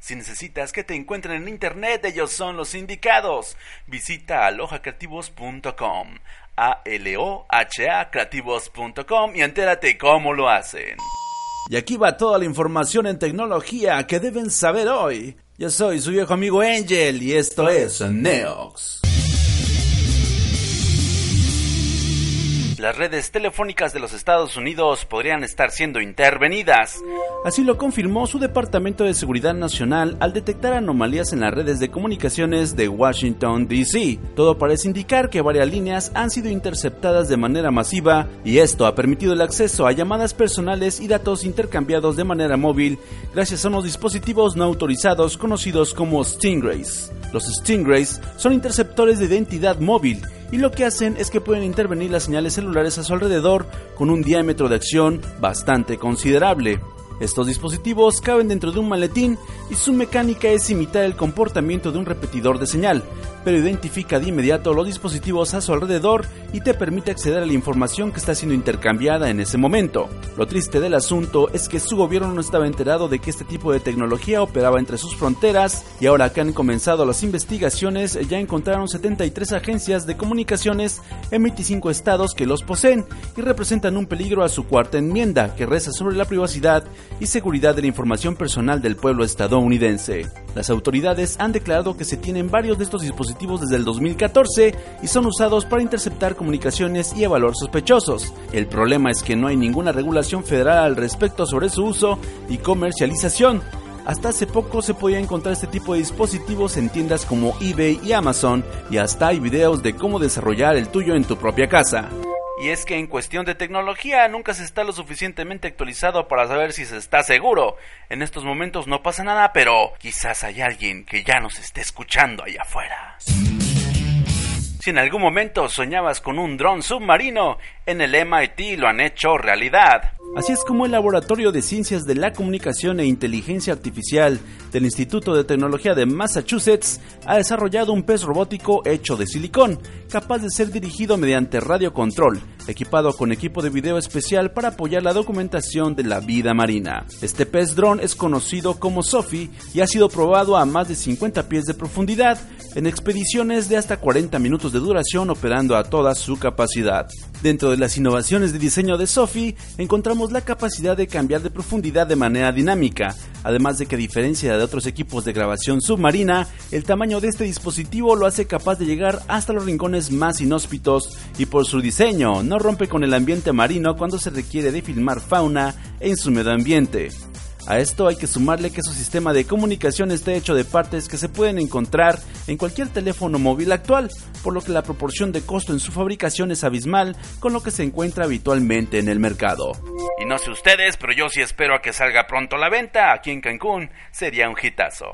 Si necesitas que te encuentren en internet, ellos son los indicados. Visita alohacreativos.com. A-L-O-H-A creativos.com y entérate cómo lo hacen. Y aquí va toda la información en tecnología que deben saber hoy. Yo soy su viejo amigo Angel y esto es Neox. Las redes telefónicas de los Estados Unidos podrían estar siendo intervenidas. Así lo confirmó su Departamento de Seguridad Nacional al detectar anomalías en las redes de comunicaciones de Washington, D.C. Todo parece indicar que varias líneas han sido interceptadas de manera masiva y esto ha permitido el acceso a llamadas personales y datos intercambiados de manera móvil gracias a unos dispositivos no autorizados conocidos como Stingrays. Los Stingrays son interceptores de identidad móvil y lo que hacen es que pueden intervenir las señales celulares a su alrededor con un diámetro de acción bastante considerable. Estos dispositivos caben dentro de un maletín y su mecánica es imitar el comportamiento de un repetidor de señal, pero identifica de inmediato los dispositivos a su alrededor y te permite acceder a la información que está siendo intercambiada en ese momento. Lo triste del asunto es que su gobierno no estaba enterado de que este tipo de tecnología operaba entre sus fronteras y ahora que han comenzado las investigaciones ya encontraron 73 agencias de comunicaciones en 25 estados que los poseen y representan un peligro a su cuarta enmienda que reza sobre la privacidad y seguridad de la información personal del pueblo estadounidense. Las autoridades han declarado que se tienen varios de estos dispositivos desde el 2014 y son usados para interceptar comunicaciones y evaluar sospechosos. El problema es que no hay ninguna regulación federal al respecto sobre su uso y comercialización. Hasta hace poco se podía encontrar este tipo de dispositivos en tiendas como eBay y Amazon y hasta hay videos de cómo desarrollar el tuyo en tu propia casa. Y es que en cuestión de tecnología nunca se está lo suficientemente actualizado para saber si se está seguro. En estos momentos no pasa nada, pero quizás hay alguien que ya nos esté escuchando allá afuera. Si en algún momento soñabas con un dron submarino, en el MIT lo han hecho realidad. Así es como el Laboratorio de Ciencias de la Comunicación e Inteligencia Artificial del Instituto de Tecnología de Massachusetts ha desarrollado un pez robótico hecho de silicón, capaz de ser dirigido mediante radiocontrol, equipado con equipo de video especial para apoyar la documentación de la vida marina. Este pez dron es conocido como Sophie y ha sido probado a más de 50 pies de profundidad en expediciones de hasta 40 minutos de duración operando a toda su capacidad. Dentro de las innovaciones de diseño de Sophie, encontramos la capacidad de cambiar de profundidad de manera dinámica, además de que a diferencia de otros equipos de grabación submarina, el tamaño de este dispositivo lo hace capaz de llegar hasta los rincones más inhóspitos y por su diseño no rompe con el ambiente marino cuando se requiere de filmar fauna en su medio ambiente. A esto hay que sumarle que su sistema de comunicación está hecho de partes que se pueden encontrar en cualquier teléfono móvil actual, por lo que la proporción de costo en su fabricación es abismal con lo que se encuentra habitualmente en el mercado. Y no sé ustedes, pero yo sí espero a que salga pronto a la venta aquí en Cancún, sería un hitazo.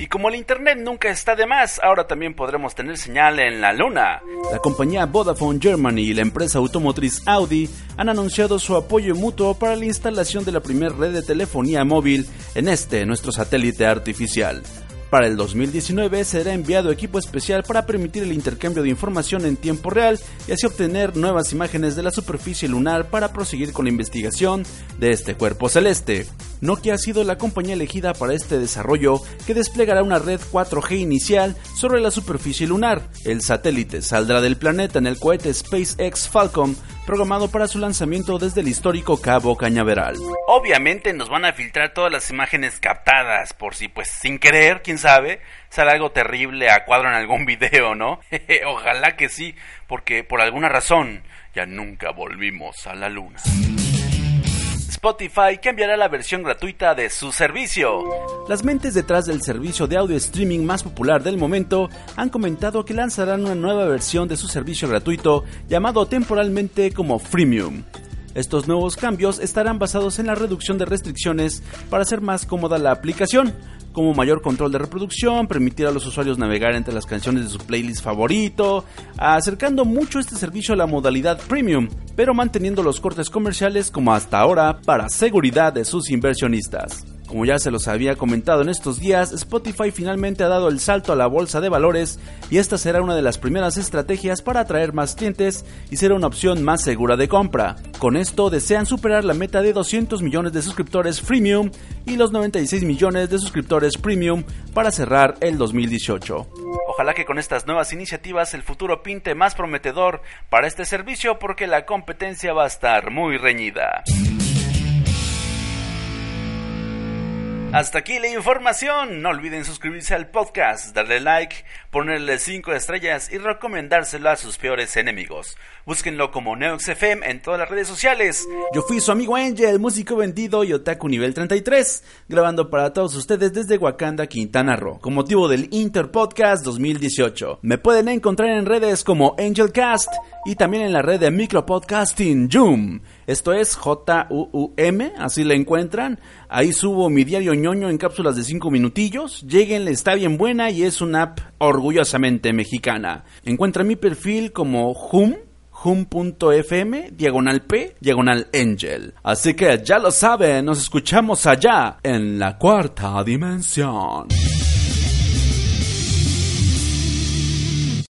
Y como el Internet nunca está de más, ahora también podremos tener señal en la Luna. La compañía Vodafone Germany y la empresa automotriz Audi han anunciado su apoyo mutuo para la instalación de la primera red de telefonía móvil en este, nuestro satélite artificial. Para el 2019 será enviado equipo especial para permitir el intercambio de información en tiempo real y así obtener nuevas imágenes de la superficie lunar para proseguir con la investigación de este cuerpo celeste. Nokia ha sido la compañía elegida para este desarrollo que desplegará una red 4G inicial sobre la superficie lunar. El satélite saldrá del planeta en el cohete SpaceX Falcon programado para su lanzamiento desde el histórico Cabo Cañaveral. Obviamente nos van a filtrar todas las imágenes captadas por si pues sin querer, quién sabe, sale algo terrible a cuadro en algún video, ¿no? Ojalá que sí, porque por alguna razón ya nunca volvimos a la luna. Spotify cambiará la versión gratuita de su servicio. Las mentes detrás del servicio de audio streaming más popular del momento han comentado que lanzarán una nueva versión de su servicio gratuito llamado temporalmente como Freemium. Estos nuevos cambios estarán basados en la reducción de restricciones para hacer más cómoda la aplicación, como mayor control de reproducción, permitir a los usuarios navegar entre las canciones de su playlist favorito, acercando mucho este servicio a la modalidad premium, pero manteniendo los cortes comerciales como hasta ahora para seguridad de sus inversionistas. Como ya se los había comentado en estos días, Spotify finalmente ha dado el salto a la bolsa de valores y esta será una de las primeras estrategias para atraer más clientes y ser una opción más segura de compra. Con esto desean superar la meta de 200 millones de suscriptores freemium y los 96 millones de suscriptores premium para cerrar el 2018. Ojalá que con estas nuevas iniciativas el futuro pinte más prometedor para este servicio porque la competencia va a estar muy reñida. Hasta aquí la información. No olviden suscribirse al podcast, darle like, ponerle 5 estrellas y recomendárselo a sus peores enemigos. Búsquenlo como NeoxFM en todas las redes sociales. Yo fui su amigo Angel, músico vendido y otaku nivel 33, grabando para todos ustedes desde Wakanda, Quintana Roo, con motivo del Interpodcast 2018. Me pueden encontrar en redes como Angelcast y también en la red de micropodcasting Zoom. Esto es J-U-U-M, así la encuentran. Ahí subo mi diario ñoño en cápsulas de 5 minutillos. Lleguenle, está bien buena y es una app orgullosamente mexicana. Encuentra mi perfil como Hum, hum.fm, diagonal P, diagonal Angel. Así que ya lo saben, nos escuchamos allá en la cuarta dimensión.